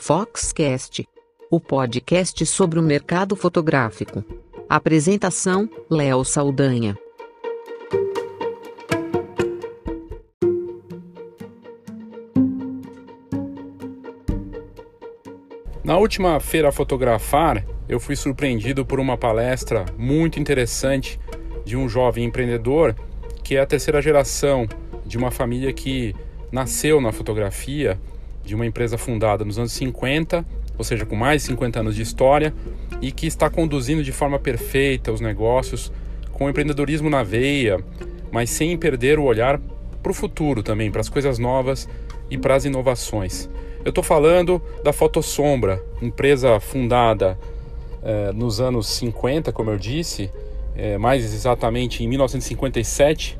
Foxcast, o podcast sobre o mercado fotográfico. Apresentação: Léo Saldanha. Na última feira Fotografar, eu fui surpreendido por uma palestra muito interessante de um jovem empreendedor que é a terceira geração de uma família que nasceu na fotografia, de uma empresa fundada nos anos 50, ou seja, com mais de 50 anos de história, e que está conduzindo de forma perfeita os negócios, com empreendedorismo na veia, mas sem perder o olhar para o futuro também, para as coisas novas e para as inovações. Eu estou falando da Fotossombra, empresa fundada eh, nos anos 50, como eu disse, eh, mais exatamente em 1957,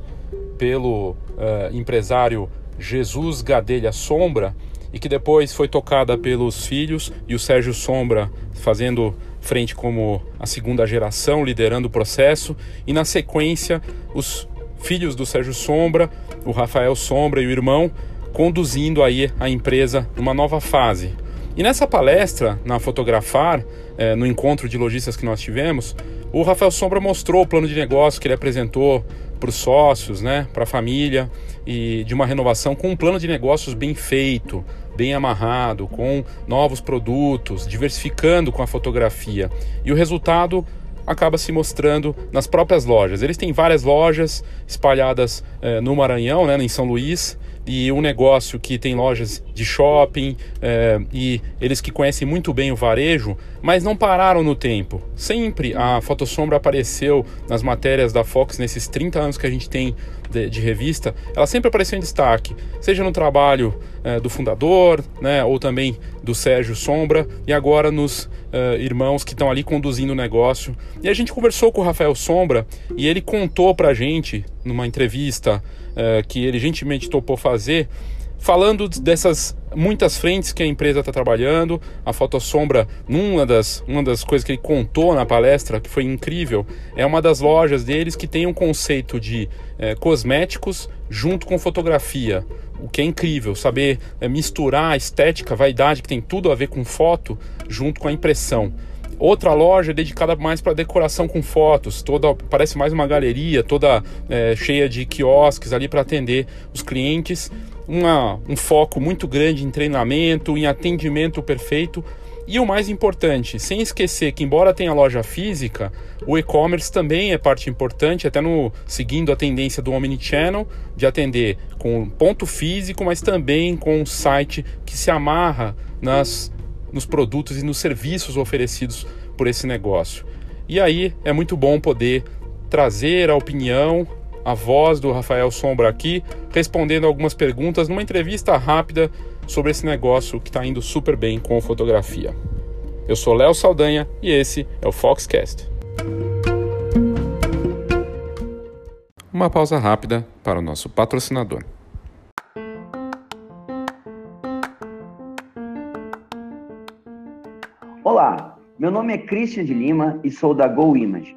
pelo eh, empresário Jesus Gadelha Sombra, e que depois foi tocada pelos filhos e o Sérgio Sombra fazendo frente como a segunda geração, liderando o processo, e na sequência os filhos do Sérgio Sombra, o Rafael Sombra e o irmão conduzindo aí a empresa numa nova fase. E nessa palestra, na Fotografar, é, no encontro de lojistas que nós tivemos, o Rafael Sombra mostrou o plano de negócio que ele apresentou para os sócios, né, para a família e de uma renovação com um plano de negócios bem feito, bem amarrado, com novos produtos, diversificando com a fotografia. E o resultado acaba se mostrando nas próprias lojas. Eles têm várias lojas espalhadas eh, no Maranhão, né, em São Luís, e um negócio que tem lojas de shopping é, e eles que conhecem muito bem o varejo, mas não pararam no tempo. Sempre a Fotossombra apareceu nas matérias da Fox nesses 30 anos que a gente tem de, de revista, ela sempre apareceu em destaque, seja no trabalho é, do fundador, né, ou também do Sérgio Sombra, e agora nos é, irmãos que estão ali conduzindo o negócio. E a gente conversou com o Rafael Sombra e ele contou pra gente, numa entrevista é, que ele gentilmente topou fazer, falando dessas muitas frentes que a empresa está trabalhando. A Fotossombra, uma das, uma das coisas que ele contou na palestra, que foi incrível, é uma das lojas deles que tem um conceito de é, cosméticos junto com fotografia. O que é incrível, saber é, misturar a estética, a vaidade, que tem tudo a ver com foto, junto com a impressão. Outra loja dedicada mais para decoração com fotos, toda parece mais uma galeria, toda é, cheia de quiosques ali para atender os clientes. Uma, um foco muito grande em treinamento, em atendimento perfeito. E o mais importante, sem esquecer que embora tenha loja física, o e-commerce também é parte importante, até no seguindo a tendência do omnichannel, de atender com ponto físico, mas também com um site que se amarra nas nos produtos e nos serviços oferecidos por esse negócio. E aí é muito bom poder trazer a opinião, a voz do Rafael Sombra aqui, respondendo algumas perguntas numa entrevista rápida sobre esse negócio que está indo super bem com fotografia. Eu sou Léo Saldanha e esse é o Foxcast. Uma pausa rápida para o nosso patrocinador. Olá, meu nome é Christian de Lima e sou da Go Image.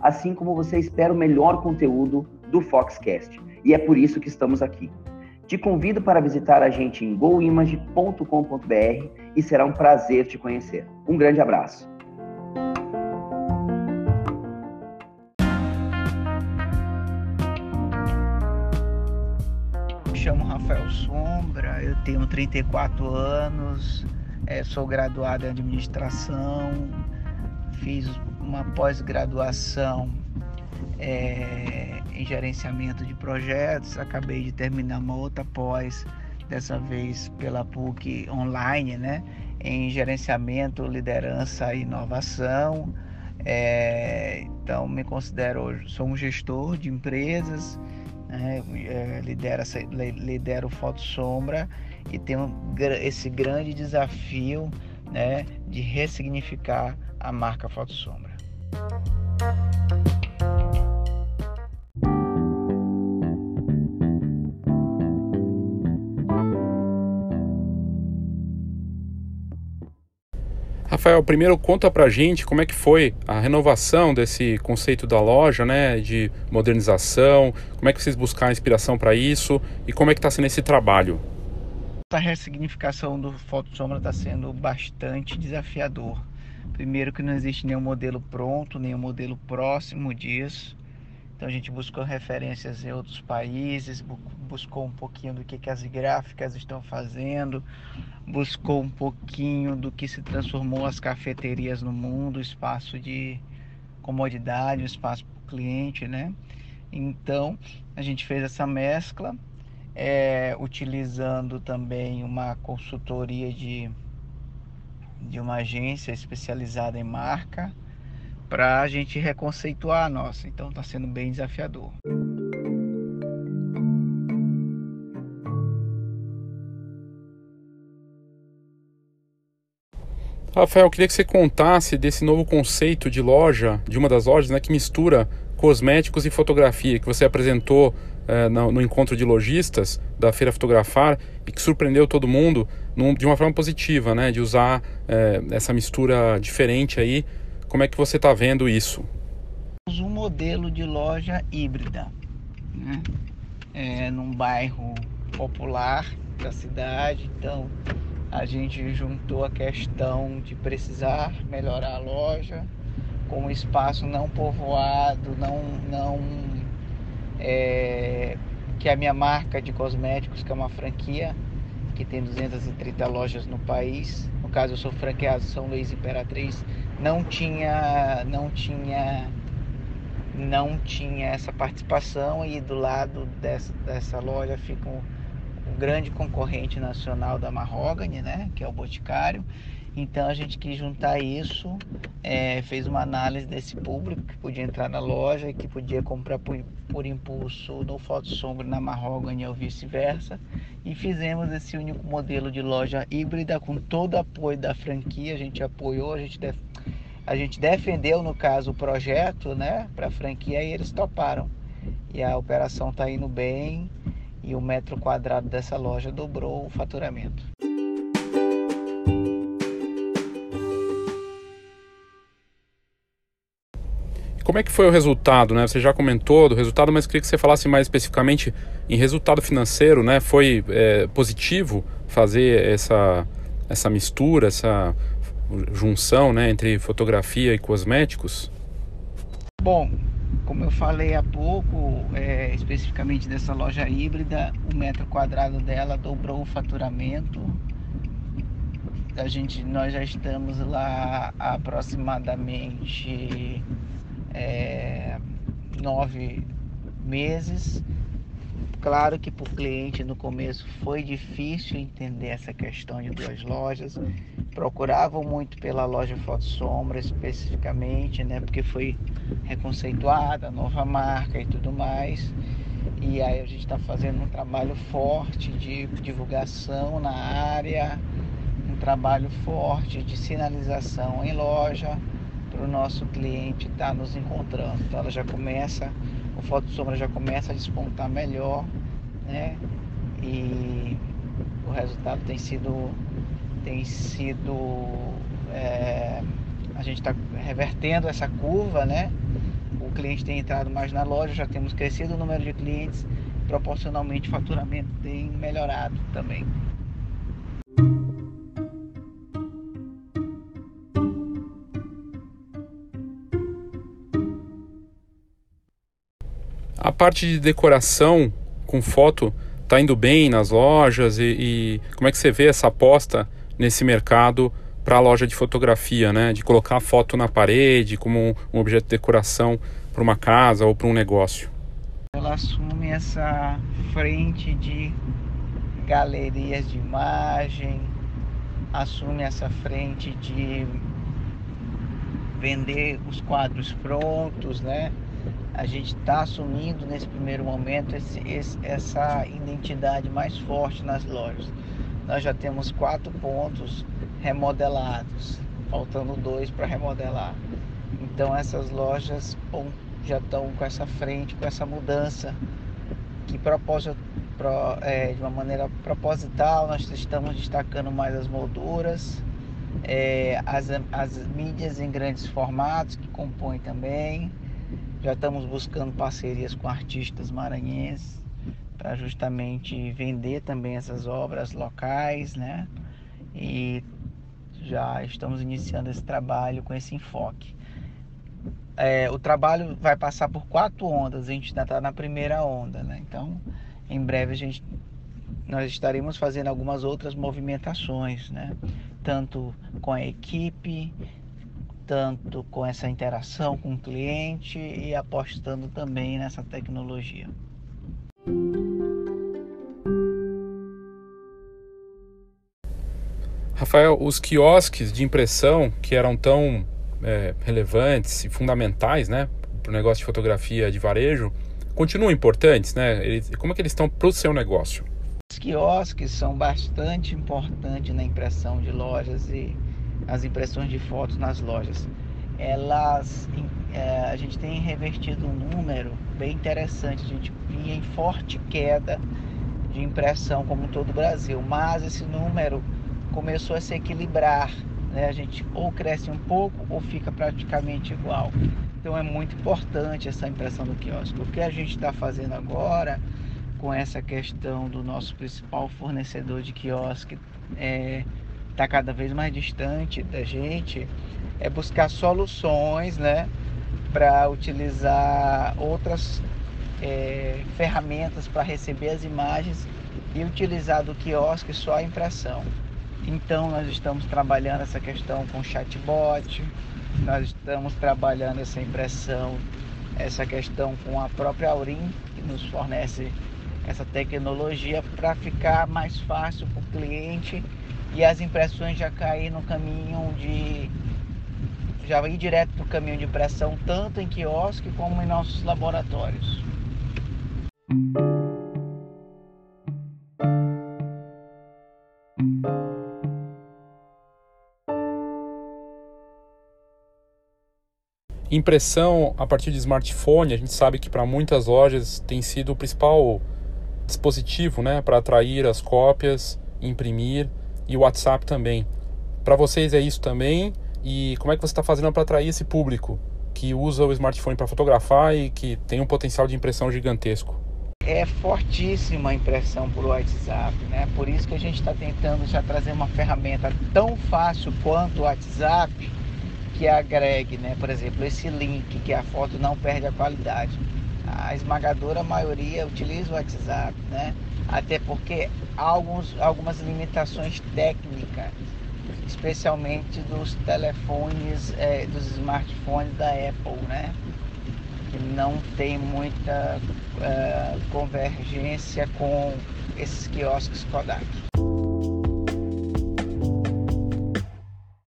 assim como você espera o melhor conteúdo do Foxcast. E é por isso que estamos aqui. Te convido para visitar a gente em goimage.com.br e será um prazer te conhecer. Um grande abraço. Me chamo Rafael Sombra, eu tenho 34 anos, é, sou graduado em administração, fiz uma pós-graduação é, em gerenciamento de projetos, acabei de terminar uma outra pós, dessa vez pela PUC online, né, em gerenciamento, liderança e inovação. É, então me considero sou um gestor de empresas, né, é, lidero, lidero Foto Sombra e tenho esse grande desafio né, de ressignificar a marca Foto Sombra. Rafael, primeiro conta pra gente como é que foi a renovação desse conceito da loja, né, de modernização, como é que vocês buscaram inspiração para isso e como é que está sendo esse trabalho? A ressignificação do Foto Sombra está sendo bastante desafiador. Primeiro que não existe nenhum modelo pronto, nenhum modelo próximo disso. Então a gente buscou referências em outros países, buscou um pouquinho do que, que as gráficas estão fazendo, buscou um pouquinho do que se transformou as cafeterias no mundo, espaço de comodidade, espaço para o cliente, né? Então a gente fez essa mescla, é, utilizando também uma consultoria de, de uma agência especializada em marca para a gente reconceituar a nossa. Então está sendo bem desafiador. Rafael, eu queria que você contasse desse novo conceito de loja, de uma das lojas, né, que mistura cosméticos e fotografia, que você apresentou eh, no, no, encontro de lojistas da Feira Fotografar e que surpreendeu todo mundo num, de uma forma positiva, né, de usar eh, essa mistura diferente aí como é que você está vendo isso? Um modelo de loja híbrida, né? É, num bairro popular da cidade. Então a gente juntou a questão de precisar melhorar a loja com um espaço não povoado, não, não é, que é a minha marca de cosméticos, que é uma franquia que tem 230 lojas no país. Caso, eu sou franqueado São Luís Imperatriz não tinha não tinha não tinha essa participação e do lado dessa, dessa loja fica um, um grande concorrente nacional da Marrogane, né, que é o Boticário. Então a gente quis juntar isso, é, fez uma análise desse público que podia entrar na loja e que podia comprar por, por impulso no Foto Sombra na Marrogane ou vice-versa. E fizemos esse único modelo de loja híbrida com todo o apoio da franquia. A gente apoiou, a gente def a gente defendeu, no caso, o projeto né, para a franquia e eles toparam. E a operação está indo bem e o metro quadrado dessa loja dobrou o faturamento. Como é que foi o resultado, né? Você já comentou do resultado, mas queria que você falasse mais especificamente em resultado financeiro, né? Foi é, positivo fazer essa, essa mistura, essa junção né, entre fotografia e cosméticos? Bom, como eu falei há pouco, é, especificamente dessa loja híbrida, o metro quadrado dela dobrou o faturamento. A gente, nós já estamos lá aproximadamente é, nove meses Claro que para o cliente no começo foi difícil entender essa questão de duas lojas. Procuravam muito pela loja Foto Sombra especificamente, né? Porque foi reconceituada, nova marca e tudo mais. E aí a gente está fazendo um trabalho forte de divulgação na área, um trabalho forte de sinalização em loja o nosso cliente estar tá nos encontrando. Então ela já começa o foto sombra já começa a despontar melhor, né? E o resultado tem sido tem sido é, a gente está revertendo essa curva, né? O cliente tem entrado mais na loja, já temos crescido o número de clientes, proporcionalmente o faturamento tem melhorado também. A parte de decoração com foto está indo bem nas lojas e, e, como é que você vê essa aposta nesse mercado para a loja de fotografia, né? De colocar a foto na parede como um, objeto de decoração para uma casa ou para um negócio. Ela assume essa frente de galerias de imagem, assume essa frente de vender os quadros prontos, né? A gente está assumindo nesse primeiro momento esse, esse, essa identidade mais forte nas lojas. nós já temos quatro pontos remodelados, faltando dois para remodelar. Então essas lojas bom, já estão com essa frente, com essa mudança que pro, é, de uma maneira proposital nós estamos destacando mais as molduras, é, as, as mídias em grandes formatos que compõem também. Já estamos buscando parcerias com artistas maranhenses para justamente vender também essas obras locais, né? E já estamos iniciando esse trabalho com esse enfoque. É, o trabalho vai passar por quatro ondas, a gente ainda está na primeira onda, né? Então, em breve a gente nós estaremos fazendo algumas outras movimentações, né? Tanto com a equipe, tanto com essa interação com o cliente e apostando também nessa tecnologia. Rafael, os quiosques de impressão que eram tão é, relevantes e fundamentais, né, para o negócio de fotografia de varejo, continuam importantes, né? Eles, como é que eles estão para o seu negócio? Os quiosques são bastante importantes na impressão de lojas e as impressões de fotos nas lojas. Elas, é, a gente tem revertido um número bem interessante. A gente vinha em forte queda de impressão como todo o Brasil, mas esse número começou a se equilibrar. Né? A gente ou cresce um pouco ou fica praticamente igual. Então é muito importante essa impressão do quiosque. O que a gente está fazendo agora com essa questão do nosso principal fornecedor de quiosque é, tá cada vez mais distante da gente, é buscar soluções né, para utilizar outras é, ferramentas para receber as imagens e utilizar do quiosque só a impressão. Então nós estamos trabalhando essa questão com chatbot, nós estamos trabalhando essa impressão, essa questão com a própria Aurim, que nos fornece essa tecnologia para ficar mais fácil para o cliente e as impressões já cair no caminho de já ir direto para o caminho de impressão tanto em quiosque como em nossos laboratórios. Impressão a partir de smartphone, a gente sabe que para muitas lojas tem sido o principal dispositivo né, para atrair as cópias, imprimir e o WhatsApp também. Para vocês é isso também? E como é que você está fazendo para atrair esse público que usa o smartphone para fotografar e que tem um potencial de impressão gigantesco? É fortíssima a impressão por WhatsApp, né? Por isso que a gente está tentando já trazer uma ferramenta tão fácil quanto o WhatsApp que agregue, né? Por exemplo, esse link que a foto não perde a qualidade. A esmagadora maioria utiliza o WhatsApp, né? Até porque há alguns, algumas limitações técnicas, especialmente dos telefones, é, dos smartphones da Apple, né? Que não tem muita é, convergência com esses quiosques Kodak.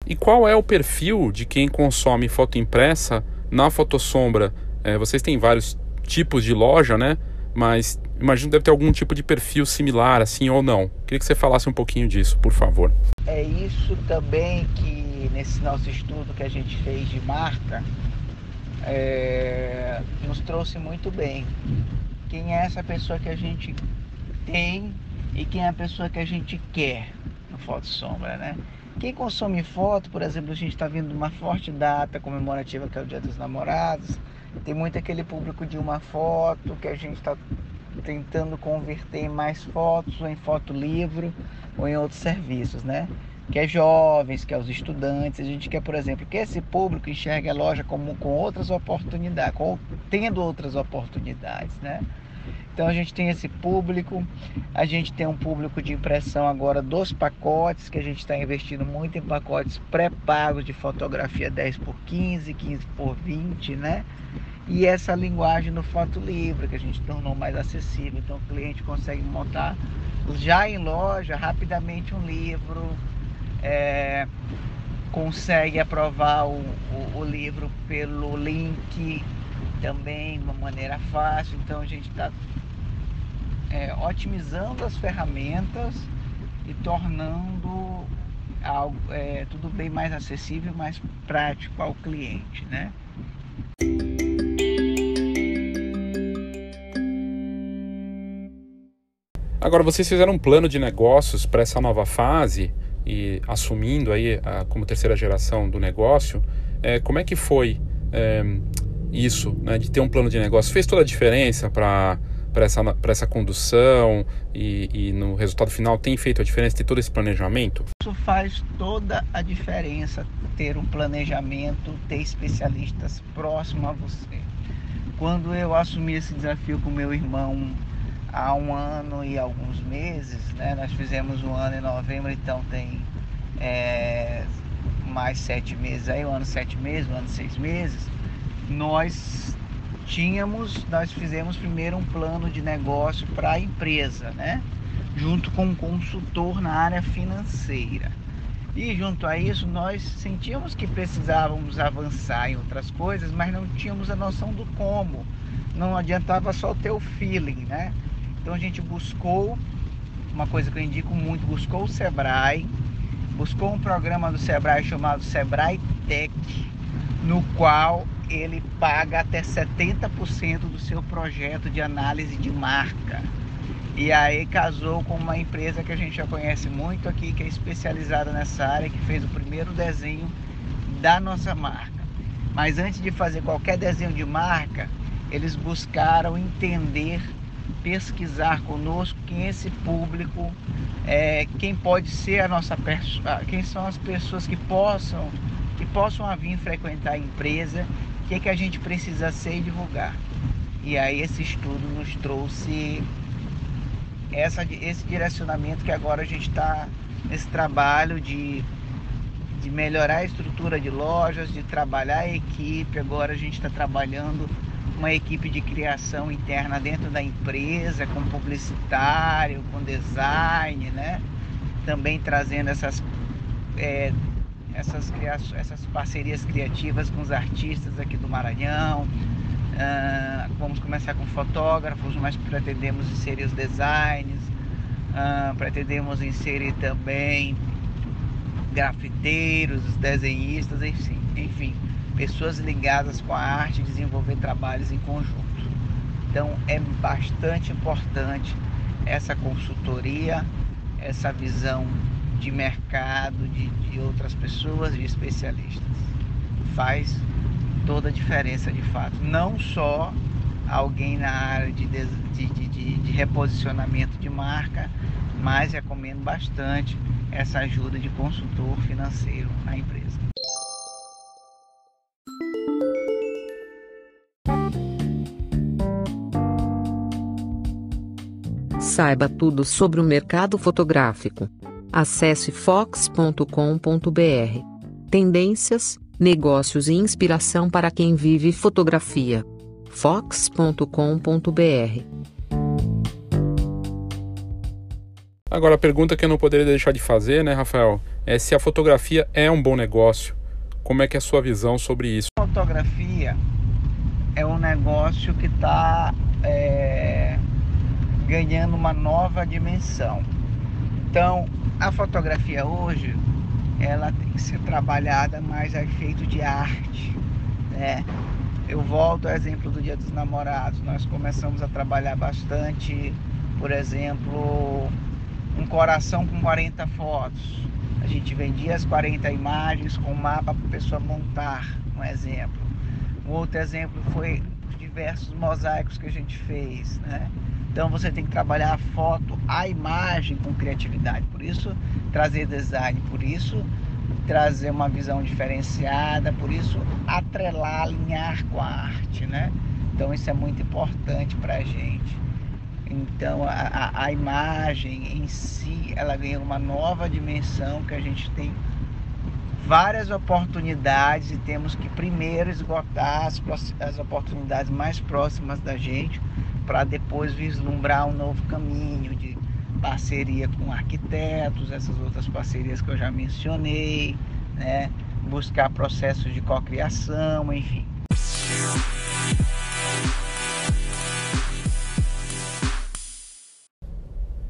E qual é o perfil de quem consome foto impressa na fotossombra? É, vocês têm vários tipos de loja, né? Mas imagino que deve ter algum tipo de perfil similar, assim ou não. Queria que você falasse um pouquinho disso, por favor. É isso também que nesse nosso estudo que a gente fez de marca é, nos trouxe muito bem. Quem é essa pessoa que a gente tem e quem é a pessoa que a gente quer no Foto Sombra, né? Quem consome foto, por exemplo, a gente está vindo uma forte data comemorativa que é o Dia dos Namorados. Tem muito aquele público de uma foto que a gente está tentando converter em mais fotos, ou em foto livro, ou em outros serviços, né? Que é jovens, que é os estudantes. A gente quer, por exemplo, que esse público enxergue a loja como com outras oportunidades, com, tendo outras oportunidades, né? Então a gente tem esse público, a gente tem um público de impressão agora dos pacotes, que a gente está investindo muito em pacotes pré-pagos de fotografia 10 por 15, 15 por 20, né? E essa linguagem no foto livre, que a gente tornou mais acessível. Então o cliente consegue montar já em loja rapidamente um livro, é, consegue aprovar o, o, o livro pelo link também de uma maneira fácil. Então a gente está é, otimizando as ferramentas e tornando algo, é, tudo bem mais acessível, mais prático ao cliente, né? Agora vocês fizeram um plano de negócios para essa nova fase e assumindo aí a, como terceira geração do negócio, é, como é que foi é, isso, né, de ter um plano de negócio? Fez toda a diferença para para essa, essa condução e, e, no resultado final tem feito a diferença ter todo esse planejamento? Isso faz toda a diferença ter um planejamento, ter especialistas próximos a você. Quando eu assumi esse desafio com meu irmão há um ano e alguns meses, né? Nós fizemos um ano em novembro, então tem é, mais sete meses aí, um ano sete meses, um ano seis meses. Nós tínhamos, nós fizemos primeiro um plano de negócio para a empresa, né? Junto com um consultor na área financeira. E junto a isso, nós sentíamos que precisávamos avançar em outras coisas, mas não tínhamos a noção do como. Não adiantava só ter o feeling, né? Então a gente buscou, uma coisa que eu indico muito, buscou o Sebrae, buscou um programa do Sebrae chamado Sebrae Tech, no qual ele paga até 70% do seu projeto de análise de marca. E aí casou com uma empresa que a gente já conhece muito aqui, que é especializada nessa área, que fez o primeiro desenho da nossa marca. Mas antes de fazer qualquer desenho de marca, eles buscaram entender pesquisar conosco quem esse público, é, quem pode ser a nossa quem são as pessoas que possam que possam vir frequentar a empresa, o que, é que a gente precisa ser e divulgar. E aí esse estudo nos trouxe essa, esse direcionamento que agora a gente está nesse trabalho de, de melhorar a estrutura de lojas, de trabalhar a equipe. Agora a gente está trabalhando uma equipe de criação interna dentro da empresa, com publicitário, com design, né? Também trazendo essas, é, essas, essas parcerias criativas com os artistas aqui do Maranhão. Uh, vamos começar com fotógrafos, mas pretendemos inserir os designs, uh, pretendemos inserir também grafiteiros, desenhistas, enfim, enfim pessoas ligadas com a arte desenvolver trabalhos em conjunto. Então é bastante importante essa consultoria, essa visão de mercado de, de outras pessoas, de especialistas. Faz toda a diferença de fato. Não só alguém na área de, de, de, de reposicionamento de marca, mas recomendo bastante essa ajuda de consultor financeiro na empresa. Saiba tudo sobre o mercado fotográfico. Acesse fox.com.br. Tendências, negócios e inspiração para quem vive fotografia. fox.com.br. Agora a pergunta que eu não poderia deixar de fazer, né, Rafael, é se a fotografia é um bom negócio. Como é que é a sua visão sobre isso? Fotografia é um negócio que está é ganhando uma nova dimensão. Então, a fotografia hoje, ela tem que ser trabalhada mais a efeito de arte, né? Eu volto ao exemplo do Dia dos Namorados. Nós começamos a trabalhar bastante, por exemplo, um coração com 40 fotos. A gente vendia as 40 imagens com mapa para a pessoa montar, um exemplo. Um outro exemplo foi os diversos mosaicos que a gente fez, né? Então você tem que trabalhar a foto, a imagem com criatividade. Por isso, trazer design, por isso, trazer uma visão diferenciada, por isso, atrelar, alinhar com a arte, né? Então isso é muito importante para a gente. Então a, a, a, imagem em si, ela ganha uma nova dimensão que a gente tem várias oportunidades e temos que primeiro esgotar as, as oportunidades mais próximas da gente para depois vislumbrar um novo caminho de parceria com arquitetos, essas outras parcerias que eu já mencionei, né? buscar processos de cocriação, enfim.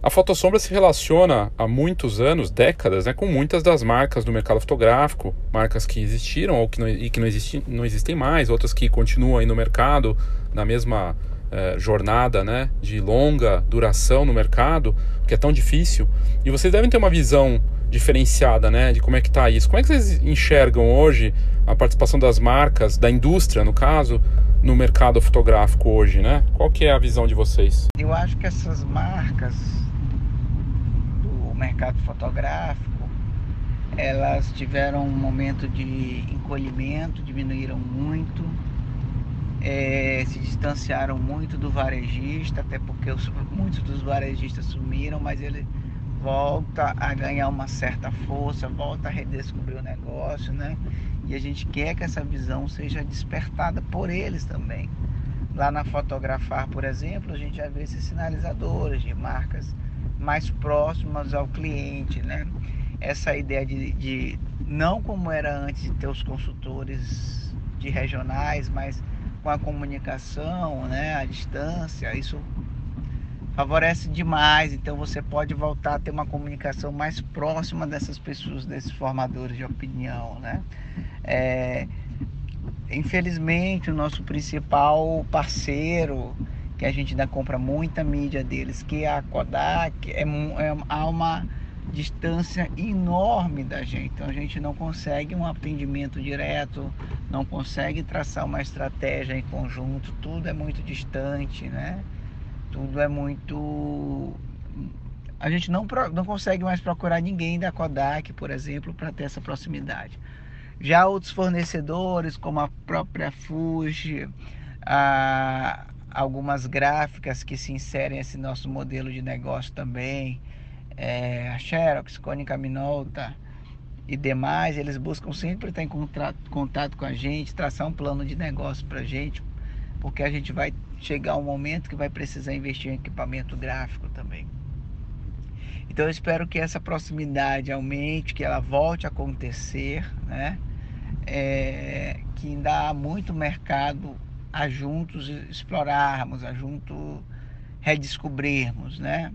A fotossombra se relaciona há muitos anos, décadas, né, com muitas das marcas do mercado fotográfico, marcas que existiram ou que não, e que não, existi, não existem mais, outras que continuam aí no mercado na mesma eh, jornada né, de longa duração no mercado, que é tão difícil. E vocês devem ter uma visão diferenciada né, de como é que está isso. Como é que vocês enxergam hoje a participação das marcas, da indústria, no caso, no mercado fotográfico hoje, né? Qual que é a visão de vocês? Eu acho que essas marcas mercado fotográfico, elas tiveram um momento de encolhimento, diminuíram muito, é, se distanciaram muito do varejista, até porque os, muitos dos varejistas sumiram, mas ele volta a ganhar uma certa força, volta a redescobrir o negócio, né? E a gente quer que essa visão seja despertada por eles também. Lá na Fotografar, por exemplo, a gente já vê esses sinalizadores de marcas mais próximas ao cliente, né? Essa ideia de, de não como era antes de ter os consultores de regionais, mas com a comunicação, né, à distância, isso favorece demais. Então você pode voltar a ter uma comunicação mais próxima dessas pessoas, desses formadores de opinião, né? É, infelizmente o nosso principal parceiro que a gente ainda compra muita mídia deles, que é a Kodak, é, é, há uma distância enorme da gente. Então a gente não consegue um atendimento direto, não consegue traçar uma estratégia em conjunto, tudo é muito distante, né? Tudo é muito. A gente não, não consegue mais procurar ninguém da Kodak, por exemplo, para ter essa proximidade. Já outros fornecedores, como a própria Fuji, a, algumas gráficas que se inserem nesse nosso modelo de negócio também, é, a Xerox, Cônica Minolta e demais, eles buscam sempre estar em contato, contato com a gente, traçar um plano de negócio para a gente, porque a gente vai chegar um momento que vai precisar investir em equipamento gráfico também. Então eu espero que essa proximidade aumente, que ela volte a acontecer, né? É, que ainda há muito mercado a juntos explorarmos, a juntos redescobrirmos, né?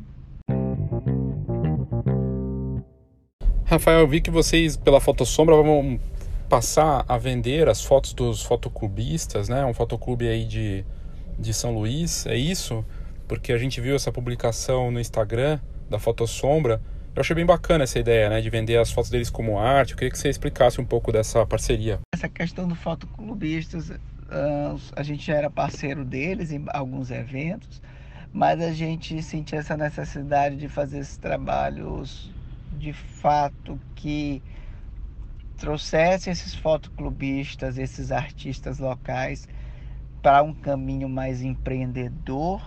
Rafael, eu vi que vocês pela Fotossombra vão passar a vender as fotos dos fotoclubistas, né? Um fotoclube aí de, de São Luís, é isso? Porque a gente viu essa publicação no Instagram da Fotossombra. Eu achei bem bacana essa ideia, né? De vender as fotos deles como arte. Eu queria que você explicasse um pouco dessa parceria. Essa questão do fotoclubistas a gente já era parceiro deles em alguns eventos, mas a gente sentia essa necessidade de fazer esses trabalhos de fato que trouxessem esses fotoclubistas, esses artistas locais para um caminho mais empreendedor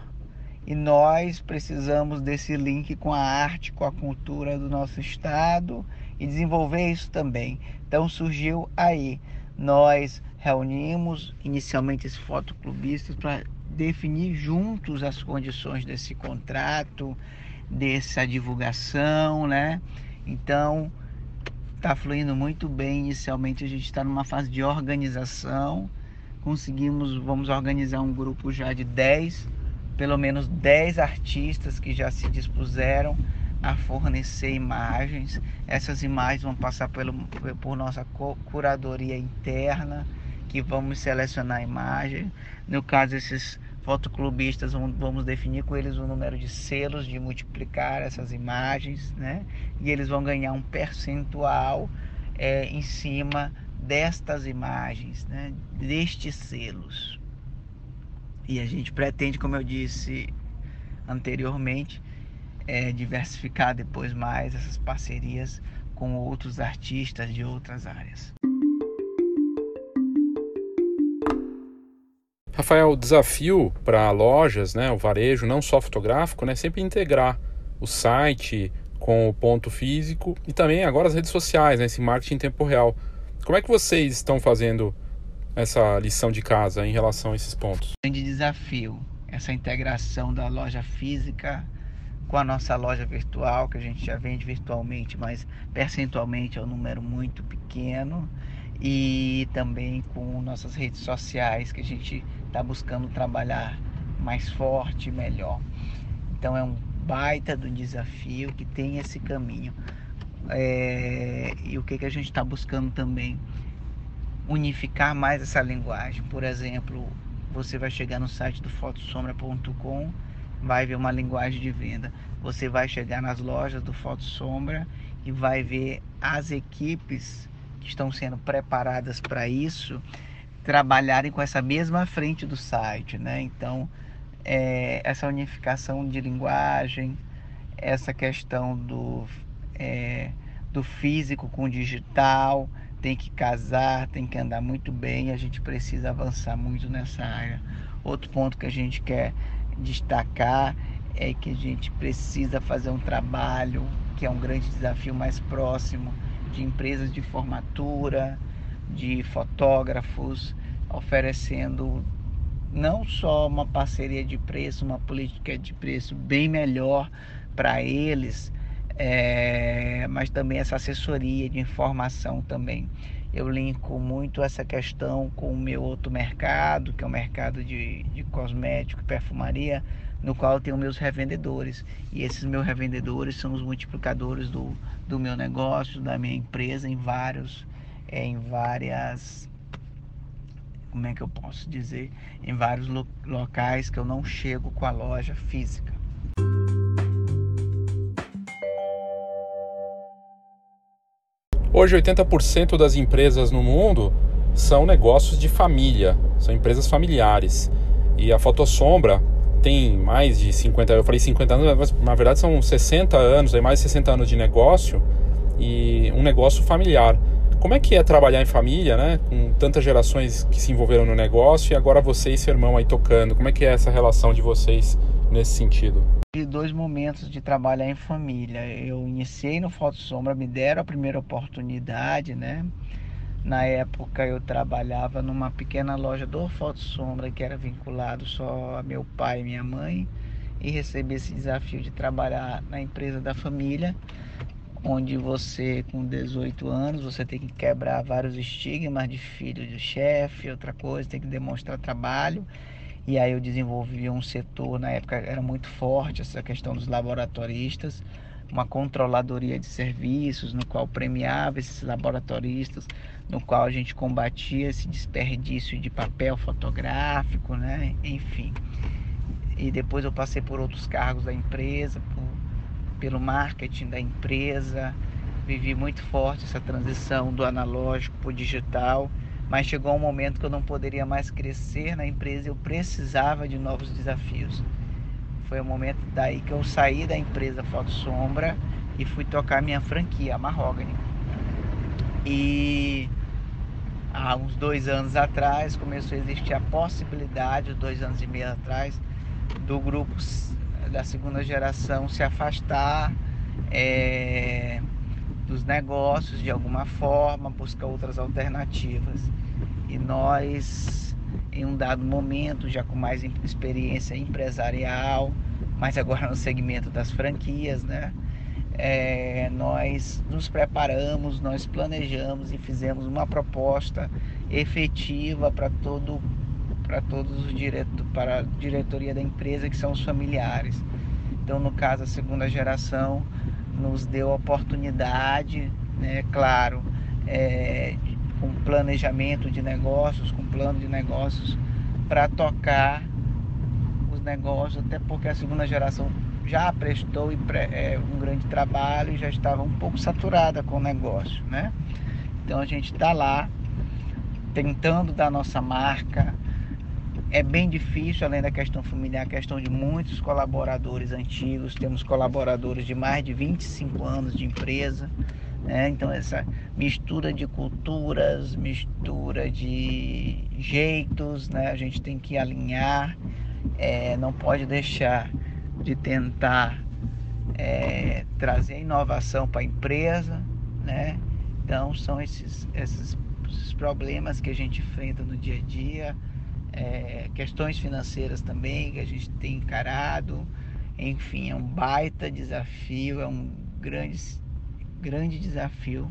e nós precisamos desse link com a arte, com a cultura do nosso estado e desenvolver isso também. Então surgiu aí nós reunimos inicialmente esses fotoclubistas para definir juntos as condições desse contrato, dessa divulgação, né? Então, está fluindo muito bem. Inicialmente, a gente está numa fase de organização. Conseguimos, vamos organizar um grupo já de 10, pelo menos 10 artistas que já se dispuseram a fornecer imagens. Essas imagens vão passar pelo, por nossa curadoria interna, que vamos selecionar a imagem. No caso, esses fotoclubistas, vamos definir com eles o número de selos de multiplicar essas imagens, né? E eles vão ganhar um percentual é, em cima destas imagens, né? Destes selos. E a gente pretende, como eu disse anteriormente, é, diversificar depois mais essas parcerias com outros artistas de outras áreas. Rafael, o desafio para lojas, né, o varejo, não só fotográfico, né, sempre integrar o site com o ponto físico e também agora as redes sociais, né, esse marketing em tempo real. Como é que vocês estão fazendo essa lição de casa em relação a esses pontos? Grande desafio, essa integração da loja física com a nossa loja virtual, que a gente já vende virtualmente, mas percentualmente é um número muito pequeno, e também com nossas redes sociais, que a gente está buscando trabalhar mais forte melhor. Então é um baita do desafio que tem esse caminho. É, e o que, que a gente está buscando também? Unificar mais essa linguagem. Por exemplo, você vai chegar no site do fotosombra.com, vai ver uma linguagem de venda. Você vai chegar nas lojas do Foto Sombra e vai ver as equipes que estão sendo preparadas para isso trabalharem com essa mesma frente do site, né? Então, é, essa unificação de linguagem, essa questão do, é, do físico com o digital, tem que casar, tem que andar muito bem, a gente precisa avançar muito nessa área. Outro ponto que a gente quer destacar é que a gente precisa fazer um trabalho que é um grande desafio mais próximo de empresas de formatura, de fotógrafos, oferecendo não só uma parceria de preço, uma política de preço bem melhor para eles, é, mas também essa assessoria de informação também. Eu linko muito essa questão com o meu outro mercado, que é o mercado de, de cosmético e perfumaria, no qual eu tenho meus revendedores. E esses meus revendedores são os multiplicadores do, do meu negócio, da minha empresa, em vários, em várias como é que eu posso dizer, em vários lo locais que eu não chego com a loja física. Hoje, 80% das empresas no mundo são negócios de família, são empresas familiares. E a Fotossombra tem mais de 50, eu falei 50 anos, mas na verdade são 60 anos, mais de 60 anos de negócio e um negócio familiar. Como é que é trabalhar em família, né? Com tantas gerações que se envolveram no negócio e agora você e seu irmão aí tocando. Como é que é essa relação de vocês nesse sentido? Tive dois momentos de trabalhar em família. Eu iniciei no Foto Sombra, me deram a primeira oportunidade, né? Na época eu trabalhava numa pequena loja do Foto Sombra que era vinculado só a meu pai e minha mãe e recebi esse desafio de trabalhar na empresa da família onde você com 18 anos você tem que quebrar vários estigmas de filho de chefe, outra coisa, tem que demonstrar trabalho. E aí eu desenvolvi um setor, na época era muito forte essa questão dos laboratoristas, uma controladoria de serviços, no qual premiava esses laboratoristas, no qual a gente combatia esse desperdício de papel fotográfico, né? Enfim. E depois eu passei por outros cargos da empresa, pelo marketing da empresa. Vivi muito forte essa transição do analógico para o digital, mas chegou um momento que eu não poderia mais crescer na empresa, eu precisava de novos desafios. Foi o momento daí que eu saí da empresa Foto Sombra e fui tocar minha franquia, a Mahogany. E há uns dois anos atrás começou a existir a possibilidade, dois anos e meio atrás, do grupo da segunda geração se afastar é, dos negócios de alguma forma, buscar outras alternativas. E nós, em um dado momento, já com mais experiência empresarial, mas agora no segmento das franquias, né? É, nós nos preparamos, nós planejamos e fizemos uma proposta efetiva para todo para todos os diretos, para a diretoria da empresa, que são os familiares. Então, no caso, a segunda geração nos deu a oportunidade, né, claro, é, com planejamento de negócios, com plano de negócios, para tocar os negócios, até porque a segunda geração já prestou é, um grande trabalho e já estava um pouco saturada com o negócio, né? Então a gente está lá tentando dar nossa marca, é bem difícil, além da questão familiar, a questão de muitos colaboradores antigos. Temos colaboradores de mais de 25 anos de empresa. Né? Então, essa mistura de culturas, mistura de jeitos, né? a gente tem que alinhar, é, não pode deixar de tentar é, trazer inovação para a empresa. Né? Então, são esses, esses, esses problemas que a gente enfrenta no dia a dia é, questões financeiras também que a gente tem encarado. Enfim, é um baita desafio, é um grande, grande desafio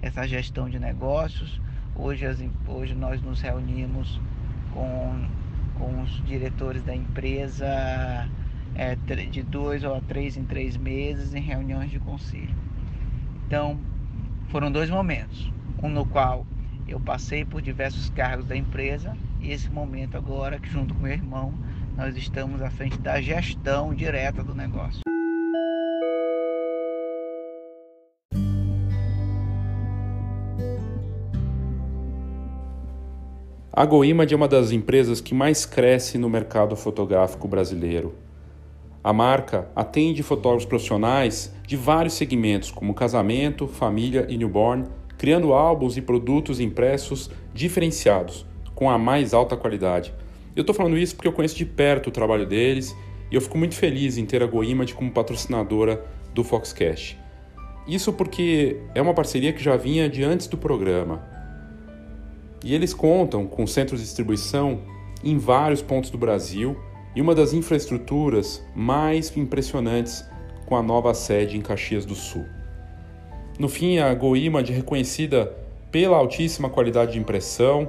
essa gestão de negócios. Hoje, as, hoje nós nos reunimos com, com os diretores da empresa é, de dois ou três em três meses em reuniões de conselho. Então, foram dois momentos. Um no qual eu passei por diversos cargos da empresa esse momento agora que junto com meu irmão nós estamos à frente da gestão direta do negócio. A GoImage é uma das empresas que mais cresce no mercado fotográfico brasileiro. A marca atende fotógrafos profissionais de vários segmentos, como casamento, família e newborn, criando álbuns e produtos impressos diferenciados, com a mais alta qualidade. Eu estou falando isso porque eu conheço de perto o trabalho deles e eu fico muito feliz em ter a GoImage como patrocinadora do Foxcast. Isso porque é uma parceria que já vinha de antes do programa e eles contam com centros de distribuição em vários pontos do Brasil e uma das infraestruturas mais impressionantes com a nova sede em Caxias do Sul. No fim, a GoImage é reconhecida pela altíssima qualidade de impressão,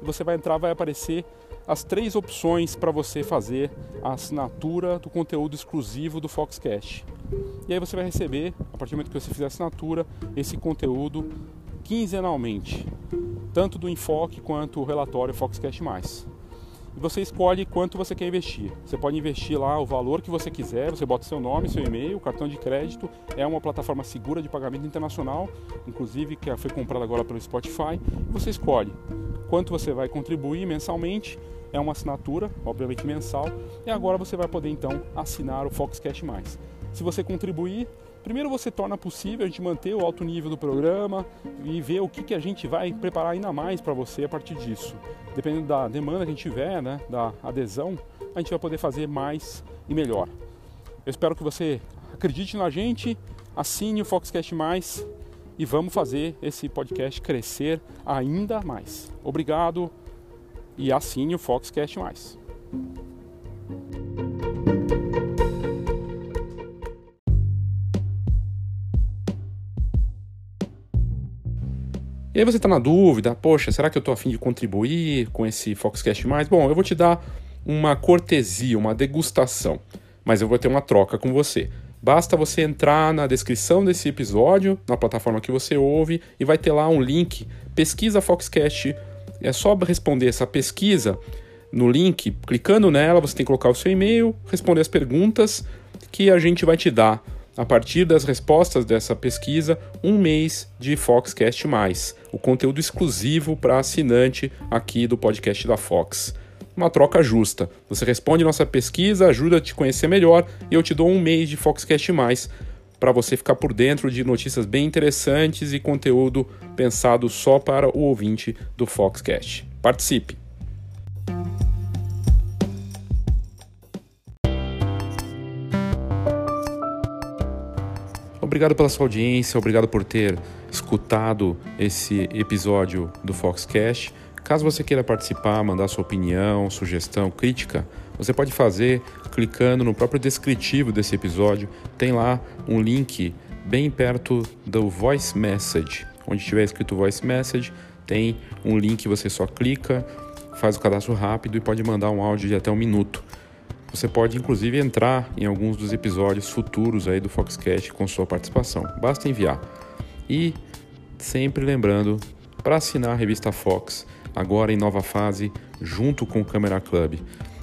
e você vai entrar, vai aparecer as três opções para você fazer a assinatura do conteúdo exclusivo do Foxcast. E aí você vai receber, a partir do momento que você fizer a assinatura, esse conteúdo quinzenalmente, tanto do enfoque quanto o relatório Foxcast+. E você escolhe quanto você quer investir. Você pode investir lá o valor que você quiser, você bota seu nome, seu e-mail, cartão de crédito. É uma plataforma segura de pagamento internacional, inclusive que foi comprada agora pelo Spotify. E você escolhe quanto você vai contribuir mensalmente é uma assinatura, obviamente mensal, e agora você vai poder então assinar o Foxcast Mais. Se você contribuir, primeiro você torna possível a gente manter o alto nível do programa e ver o que, que a gente vai preparar ainda mais para você a partir disso. Dependendo da demanda que a gente tiver, né, da adesão, a gente vai poder fazer mais e melhor. Eu espero que você acredite na gente, assine o Foxcast Mais e vamos fazer esse podcast crescer ainda mais. Obrigado e assine o Foxcast mais. E aí você está na dúvida, poxa, será que eu estou afim de contribuir com esse Foxcast mais? Bom, eu vou te dar uma cortesia, uma degustação, mas eu vou ter uma troca com você. Basta você entrar na descrição desse episódio, na plataforma que você ouve, e vai ter lá um link, pesquisa Foxcast. É só responder essa pesquisa no link, clicando nela, você tem que colocar o seu e-mail, responder as perguntas que a gente vai te dar a partir das respostas dessa pesquisa, um mês de Foxcast o conteúdo exclusivo para assinante aqui do podcast da Fox. Uma troca justa. Você responde nossa pesquisa, ajuda a te conhecer melhor e eu te dou um mês de Foxcast Mais para você ficar por dentro de notícias bem interessantes e conteúdo pensado só para o ouvinte do Foxcast. Participe! Obrigado pela sua audiência, obrigado por ter escutado esse episódio do Foxcast. Caso você queira participar, mandar sua opinião, sugestão, crítica, você pode fazer clicando no próprio descritivo desse episódio. Tem lá um link bem perto do Voice Message. Onde tiver escrito Voice Message, tem um link que você só clica, faz o cadastro rápido e pode mandar um áudio de até um minuto. Você pode inclusive entrar em alguns dos episódios futuros aí do Foxcast com sua participação. Basta enviar. E sempre lembrando para assinar a revista Fox, agora em nova fase, junto com o Camera Club.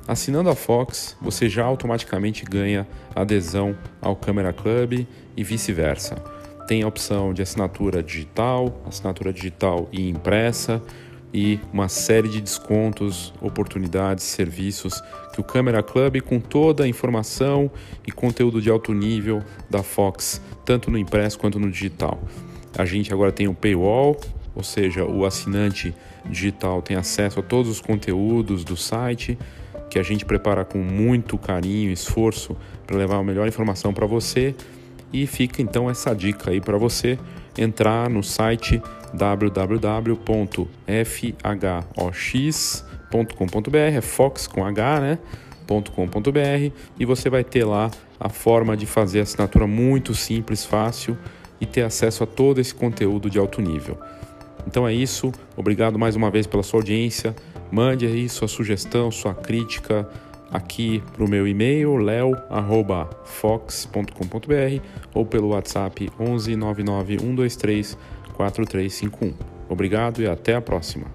Assinando a Fox, você já automaticamente ganha adesão ao Camera Club e vice-versa. Tem a opção de assinatura digital, assinatura digital e impressa e uma série de descontos, oportunidades, serviços que o Camera Club, com toda a informação e conteúdo de alto nível da Fox, tanto no impresso quanto no digital. A gente agora tem o paywall, ou seja, o assinante digital tem acesso a todos os conteúdos do site que a gente prepara com muito carinho e esforço para levar a melhor informação para você. E fica então essa dica aí para você entrar no site www.fhox.com.br, é Fox com H, né? .com.br e você vai ter lá a forma de fazer assinatura muito simples, fácil e ter acesso a todo esse conteúdo de alto nível. Então é isso, obrigado mais uma vez pela sua audiência. Mande aí sua sugestão, sua crítica aqui para o meu e-mail leo@fox.com.br ou pelo WhatsApp 11 99 123 4351. Obrigado e até a próxima.